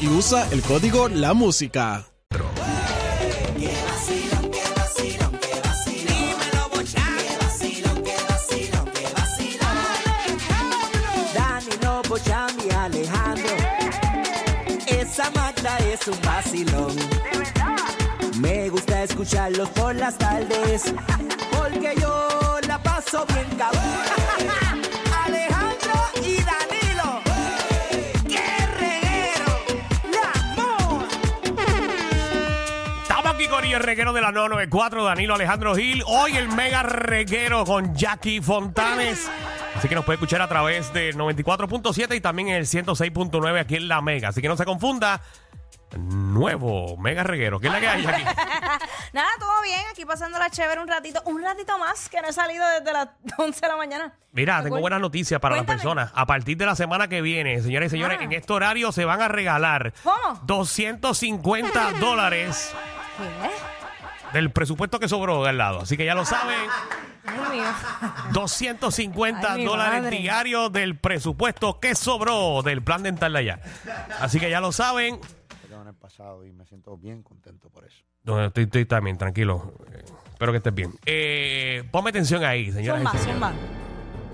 Y usa el código La Música. Esa es un vacilón. Me gusta escucharlos por las tardes. Porque yo la paso bien cabrón. Con el reguero de la 994, Danilo Alejandro Gil. Hoy el mega reguero con Jackie Fontanes. Así que nos puede escuchar a través del 94.7 y también en el 106.9 aquí en La Mega. Así que no se confunda. Nuevo mega reguero. ¿Qué es la que hay aquí? Nada, todo bien, aquí pasándola chévere un ratito, un ratito más que no he salido desde las 11 de la mañana. Mira, ¿Te tengo buenas noticias para las personas. A partir de la semana que viene, señores y señores, Ah. en este horario se van a regalar ¿Cómo? 250 dólares ¿Qué? del presupuesto que sobró del lado. Así que ya lo saben. Ay, mío. 250 Ay, mi dólares madre. diarios del presupuesto que sobró del plan dental de allá. Así que ya lo saben. en el pasado y me siento bien contento por eso. No, estoy, estoy también, tranquilo. Eh, espero que estés bien. Eh, ponme atención ahí, señoras Zumba, zumba.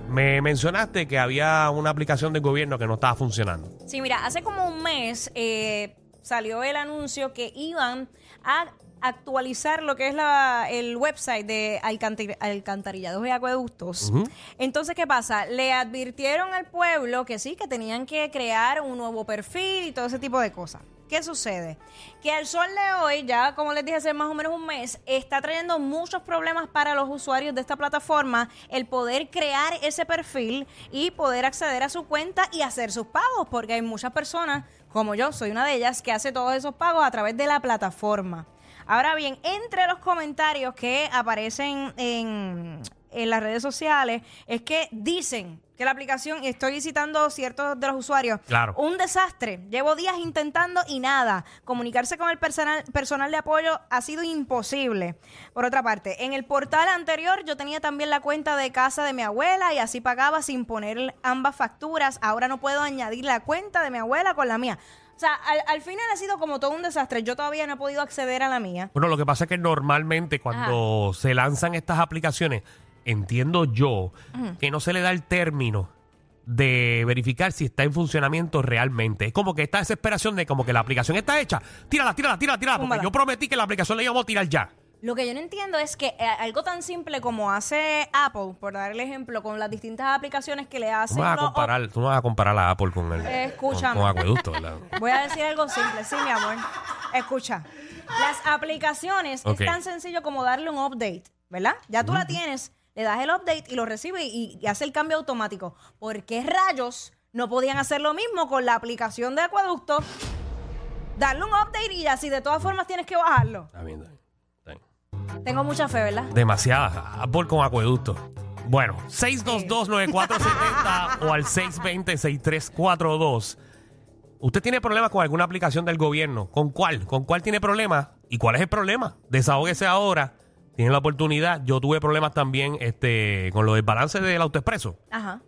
Me mencionaste que había una aplicación del gobierno que no estaba funcionando. Sí, mira, hace como un mes eh, salió el anuncio que iban a actualizar lo que es la, el website de alcantar- alcantarillados y acueductos. Entonces, ¿qué pasa? Le advirtieron al pueblo que sí, que tenían que crear un nuevo perfil y todo ese tipo de cosas. ¿Qué sucede? Que al sol de hoy, ya como les dije hace más o menos un mes, está trayendo muchos problemas para los usuarios de esta plataforma el poder crear ese perfil y poder acceder a su cuenta y hacer sus pagos, porque hay muchas personas, como yo, soy una de ellas, que hace todos esos pagos a través de la plataforma. Ahora bien, entre los comentarios que aparecen en, en las redes sociales es que dicen que la aplicación, y estoy citando ciertos de los usuarios, Claro. un desastre. Llevo días intentando y nada. Comunicarse con el personal, personal de apoyo ha sido imposible. Por otra parte, en el portal anterior yo tenía también la cuenta de casa de mi abuela y así pagaba sin poner ambas facturas. Ahora no puedo añadir la cuenta de mi abuela con la mía. O sea, al, al final ha sido como todo un desastre. Yo todavía no he podido acceder a la mía. Bueno, lo que pasa es que normalmente cuando se lanzan estas aplicaciones, entiendo yo que no se le da el término de verificar si está en funcionamiento realmente. Es como que esta desesperación de como que la aplicación está hecha. Tírala, tírala, tírala, tírala. Porque yo prometí que la aplicación la íbamos a tirar ya. Lo que yo no entiendo es que eh, algo tan simple como hace Apple, por dar el ejemplo, con las distintas aplicaciones que le Tú hacen no vas a los comparar, tú no vas a comparar a Apple con el Eh, escúchame. con, con acueducto, ¿verdad? Voy a decir algo simple, sí, mi amor. Escucha. Las aplicaciones Ok. es tan sencillo como darle un update, ¿verdad? Ya tú la tienes, le das el update y lo recibe y, y hace el cambio automático. ¿Por qué rayos no podían hacer lo mismo con la aplicación de Acueducto? Darle un update y así de todas formas tienes que bajarlo. Está bien, está bien, está bien. Tengo mucha fe, ¿verdad? Demasiada. Apple con acueducto. Bueno, 622-9470 o al 620-6342. ¿Usted tiene problemas con alguna aplicación del gobierno? ¿Con cuál? ¿Con cuál tiene problemas? ¿Y cuál es el problema? Desahógese ahora. Tiene la oportunidad. Yo tuve problemas también este, con lo del balance del autoexpreso. Ajá.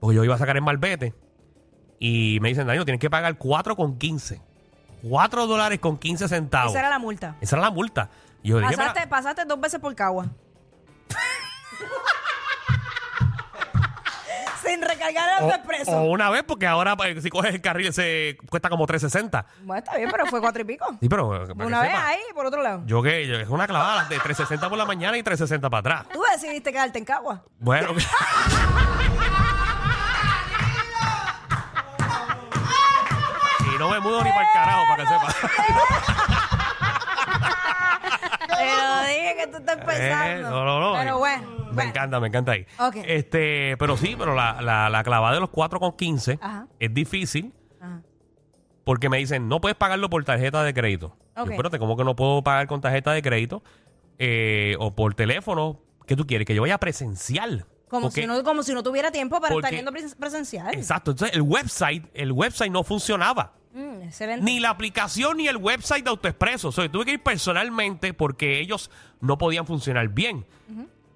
Porque yo iba a sacar el malvete. Y me dicen, Daño, tienes que pagar 4,15. 4 dólares con 15 centavos. Esa era la multa. Esa era la multa. Y yo dije, "Mira, Pasaste, pasaste dos veces por Cagua. Sin recargar el expreso. o una vez, porque ahora pues, si coges el carril se cuesta como 360. Bueno, está bien, pero fue cuatro y pico. Sí, pero eh, para Una que vez sepa, ahí y por otro lado. Yo que yo- es una clavada de 360 por la mañana y 360 para atrás. Tú decidiste quedarte en Cagua. Bueno. y no me mudo ni para el carajo, para que sepa. Pero dije que tú estás pensando. Eh, no, no, no. Pero bueno. Me encanta, me encanta ahí. Ok. Este, pero sí, pero la, la, la clavada de los 4 con 15 Ajá. es difícil. Ajá. porque me dicen, no puedes pagarlo por tarjeta de crédito. Yo, Ok. espérate, ¿cómo que no puedo pagar con tarjeta de crédito? Eh, o por teléfono. ¿Qué tú quieres? Que yo vaya presencial. Como Porque- si, no, como si no tuviera tiempo para Porque- estar yendo pres- presencial. Exacto. Entonces, el website, el website no funcionaba. Mm, excelente. Ni la aplicación ni el website de AutoExpreso. O sea, tuve que ir personalmente porque ellos no podían funcionar bien.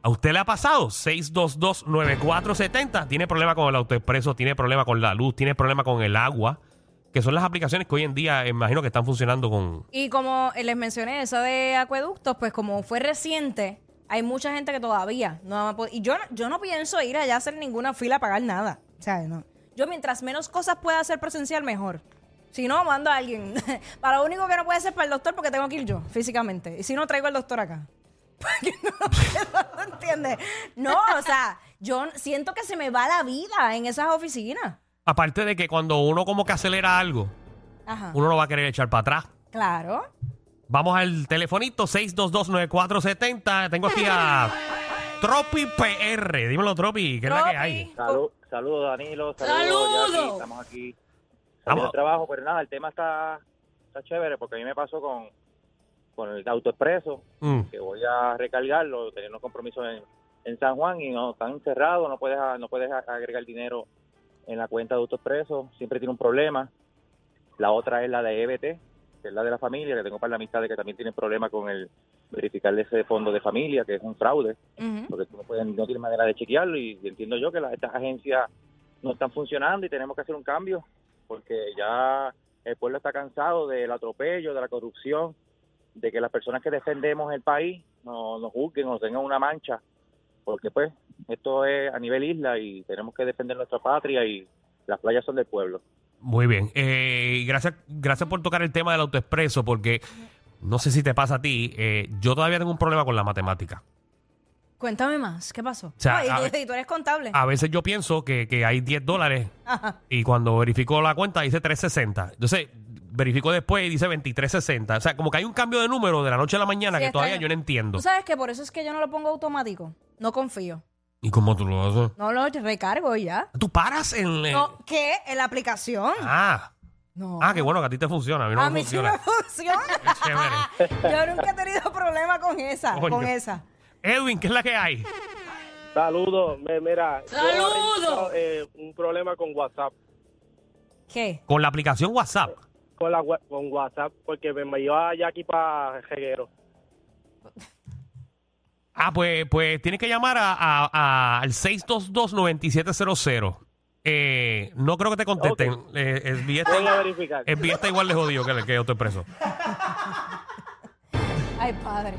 ¿A usted le ha pasado? 622-9470. Tiene problema con el AutoExpreso, tiene problema con la luz, tiene problema con el agua. Que son las aplicaciones que hoy en día, eh, imagino que están funcionando con... Y como les mencioné esa de acueductos, pues como fue reciente, hay mucha gente que todavía no ha Y yo, yo no pienso ir allá a hacer ninguna fila a pagar nada. O sea, no. Yo mientras menos cosas pueda hacer presencial, mejor. Si no, mando a alguien. para lo único que no puede ser para el doctor, porque tengo que ir yo, físicamente. Y si no, traigo al doctor acá. No ¿entiendes? No, o sea, yo siento que se me va la vida en esas oficinas. Aparte de que cuando uno como que acelera algo, Ajá. uno no va a querer echar para atrás. Claro. Vamos al telefonito 6229470. Tengo aquí a Tropi PR. Dímelo, Tropi, ¿qué es la que hay? Salud, saludos Danilo, saludos estamos aquí Vamos. haciendo trabajo, pero nada, el tema está, está chévere porque a mí me pasó con, con el autoexpreso, Mm. que voy a recargarlo, tenía unos compromisos en, en San Juan y no están cerrados, no puedes no puedes agregar dinero en la cuenta de autoexpreso, siempre tiene un problema. La otra es la de EBT, que es la de la familia, que tengo para la amistad de que también tienen problemas con el verificar ese fondo de familia, que es un fraude porque tú no, puedes, no tienes manera de chequearlo y entiendo yo que las, estas agencias no están funcionando y tenemos que hacer un cambio porque ya el pueblo está cansado del atropello, de la corrupción, de que las personas que defendemos el país no, nos juzguen o nos tengan una mancha, porque pues esto es a nivel isla y tenemos que defender nuestra patria y las playas son del pueblo. Muy bien. Eh, gracias, gracias por tocar el tema del autoexpreso, porque no sé si te pasa a ti. eh, yo todavía tengo un problema con la matemática. Cuéntame más, ¿qué pasó? sea, Ay, a y, tú, y tú eres contable. A veces yo pienso que, que hay 10 dólares Ajá. y cuando verifico la cuenta dice 360. Entonces, verifico después y dice 2360. O sea, como que hay un cambio de número de la noche a la mañana Sí, que está todavía bien. yo no entiendo. Tú sabes que por eso es que yo no lo pongo automático. No confío. ¿Y cómo tú lo haces? No lo recargo y ya. Tú paras en... No, ¿qué? ¿En la aplicación? Ah, No. ah, qué bueno que a ti te funciona. A mí no a me mí sí funciona. me funciona. Chévere. yo nunca he tenido problema con esa. Coño. Con esa. Edwin, ¿qué es la que hay? Saludos, me- mira. yo ¡Saludos! he tenido, eh, un problema con WhatsApp, ¿Qué? Con la aplicación WhatsApp. Con la con WhatsApp, porque me, llevaba ya aquí para Reguero. Ah, pues, pues tienes que llamar a, a- a- al 622-9700. Eh, no creo que te contesten. Eh, el billete, Voy a verificar. el billete está igual de jodido que el que otro preso. Ay, padre.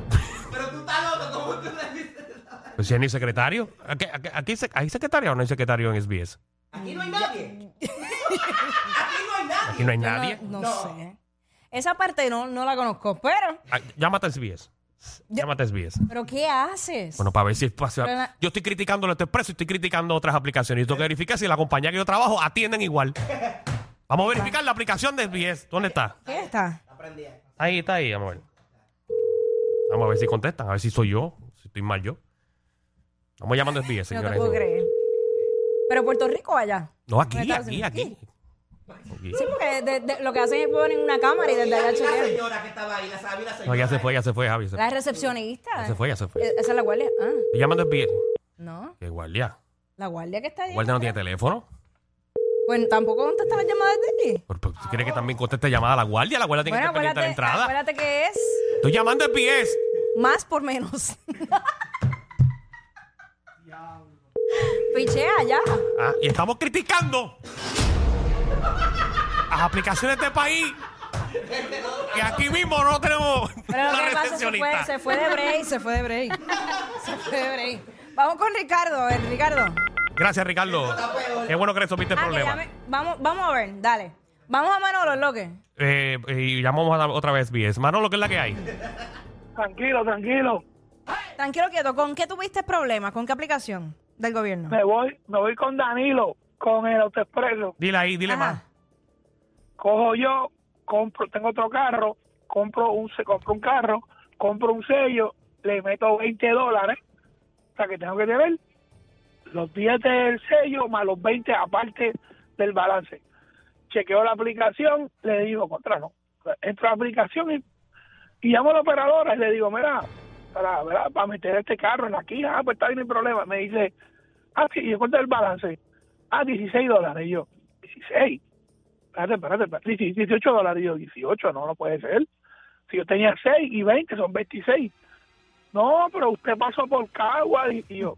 Pues si es ni secretario. ¿Aquí, aquí- aquí hay sec- ¿Hay secretario o no hay secretario en SBS? Aquí no hay nadie. Aquí no hay nadie. No sé. Esa parte no, no la conozco. Pero, Ah, llámate a SBS. Llámate a SBS. ¿pero qué haces? Bueno, para ver si es pasa- Pero la- Yo estoy criticando el expreso y estoy criticando otras aplicaciones. Y tengo que verificar si la compañía que yo trabajo atienden igual. Vamos a verificar la aplicación de SBS. ¿Dónde está? ¿Qué está? Aprendí. Ahí está ahí, vamos a ver. Vamos a ver si contestan, a ver si soy yo, si estoy mal yo. Vamos llamando a SBS, No te señores. puedo creer. ¿Pero Puerto Rico o allá? No, aquí, Estados aquí, Unidos. aquí. Sí, porque de- de- lo que hacen es poner una cámara y desde allá La chequean. señora que estaba ahí, la sabía la señora. No, ya se fue, ya se fue, Javi. Se, La recepcionista. ya se fue, ya se fue. Eh, ¿Esa es la guardia? Ah, Estoy llamando a SBS. no. ¿Qué guardia? La guardia que está ¿La allí. guardia no tiene teléfono? Pues tampoco contesta las llamadas de allí. ¿Por, por, ¿Tú quieres que también conteste llamada a la guardia? La guardia tiene Bueno, que estar pendiente de la entrada. acuérdate que es Estoy llamando a SBS. más por menos. Pichea ya. Ah, y estamos criticando las aplicaciones de este país. Y aquí mismo no tenemos Pero lo una que pasa se fue, se fue de break, se fue de break. Se fue de break. Vamos con Ricardo, a ver, Ricardo. Gracias, Ricardo. Qué bueno que resolviste el Ah, que problema. llame- vamos, vamos a ver, dale. Vamos a Manolo, lo que. Eh, y llamamos a- otra vez SBS. Manolo, ¿qué es la que hay? Tranquilo, tranquilo. Tranquilo, quieto. ¿Con qué tuviste problemas? ¿Con qué aplicación del gobierno? Me voy, me voy con Danilo, con el autoexpreso. Dile ahí, dile Ajá. más. Cojo yo, compro, tengo otro carro, compro un, se compro un carro, compro un sello, le meto 20 dólares, o sea que tengo que tener los 10 del sello más los 20 aparte del balance. chequeo la aplicación, le digo, contra no. Entro a la aplicación y, llamo a la operadora y le digo, mira, para, para meter este carro en aquí, ah, pues está bien, no problema. Me dice, ah, sí, y cuánto es el balance. Ah, 16 dólares. Y yo, 16. Espérate, espérate, espérate. 18 dólares. Y yo, 18, no, no puede ser. Si yo tenía 6 y 20, son 26. No, pero usted pasó por Cagua. Y, yo,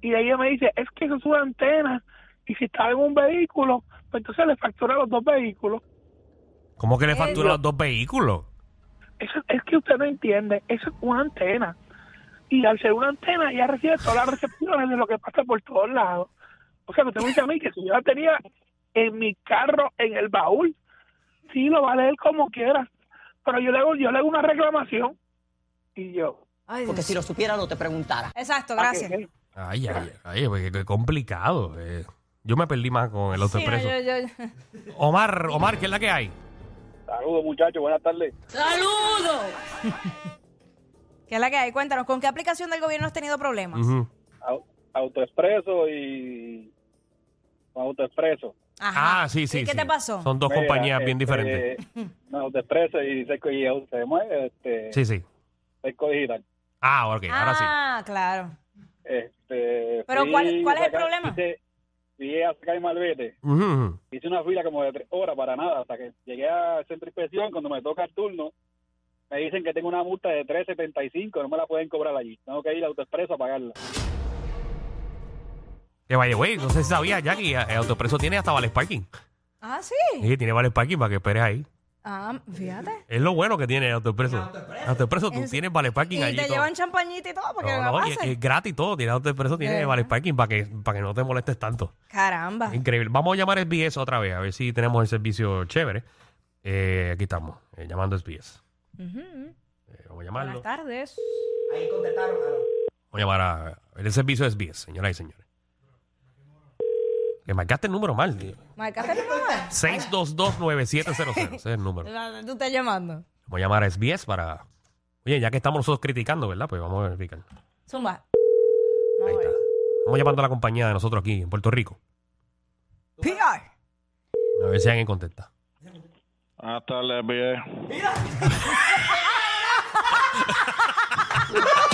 y ella me dice, es que eso es una antena. Y si estaba en un vehículo, pues entonces le factura los dos vehículos. ¿Cómo que le factura los dos vehículos? Eso es que usted no entiende, eso es una antena. Y al ser una antena, ella recibe todas las recepciones de lo que pasa por todos lados. O sea, usted me dice a mí que si yo la tenía en mi carro, en el baúl, sí, lo va a leer como quiera. Pero yo le hago, yo le hago una reclamación. Y yo, Ay, Porque si lo supiera no te preguntara. Exacto, ¿para gracias. qué? Ay, ay, ay, qué, qué complicado. eh. Yo me perdí más con el Sí, autoexpreso. yo- yo- Omar, Omar, ¿qué es la que hay? Saludos, muchachos. Buenas tardes. ¿Qué es la que hay? Cuéntanos, ¿con qué aplicación del gobierno has tenido problemas? Ujú. Au- Autoexpreso y Autoexpreso. Ajá. Ah, sí, sí. ¿Y qué sí. te pasó? Son dos Mira, compañías bien este, diferentes. no, Autoexpreso y Seco y se mueve, este, Sí, sí. Seco Digital. Ah, ok, ahora sí. Ah, claro. Este, Pero fui ¿cuál- cuál es el problema? Hice, fui a sacar malvete. Hice una fila como de tres horas para nada, hasta que llegué al centro de inspección. Cuando me toca el turno, me dicen que tengo una multa de 3.75, no me la pueden cobrar allí. Tengo que ir a Autoexpreso a pagarla. Que vaya, güey, no sé si sabías, Jackie, el autoexpreso tiene hasta vales parking. Ah, sí. Sí, tiene vales parking para que esperes ahí. Ah, fíjate. Es lo bueno que tiene el autoexpreso. El autoexpreso, tú En- tienes vales parking Y allí. te todo. llevan champañita y todo para que No, no, y- pase. es gratis todo. Tiene autoexpreso, tiene ¿Verdad? vales parking para que, para que no te molestes tanto. Caramba. Increíble. Vamos a llamar a SBS otra vez, a ver si tenemos el servicio chévere. Eh, aquí estamos, eh, llamando a SBS. Ujú. Eh, vamos a llamarlo. Buenas tardes. Ahí contestaron. ah, no. Vamos a llamar a, a ver el servicio de SBS, señoras y señores. Que marcaste el número mal, tío. ¿Marcaste el número? 6229700. Ese es el número. Tú estás llamando. Vamos a llamar a SBS para. Oye, ya que estamos nosotros criticando, ¿verdad? Pues vamos a verificar. Zumba. Ahí Vamos a está. Estamos llamando a la compañía de nosotros aquí en Puerto Rico. PR. A ver si alguien contesta. Buenas tardes, bien.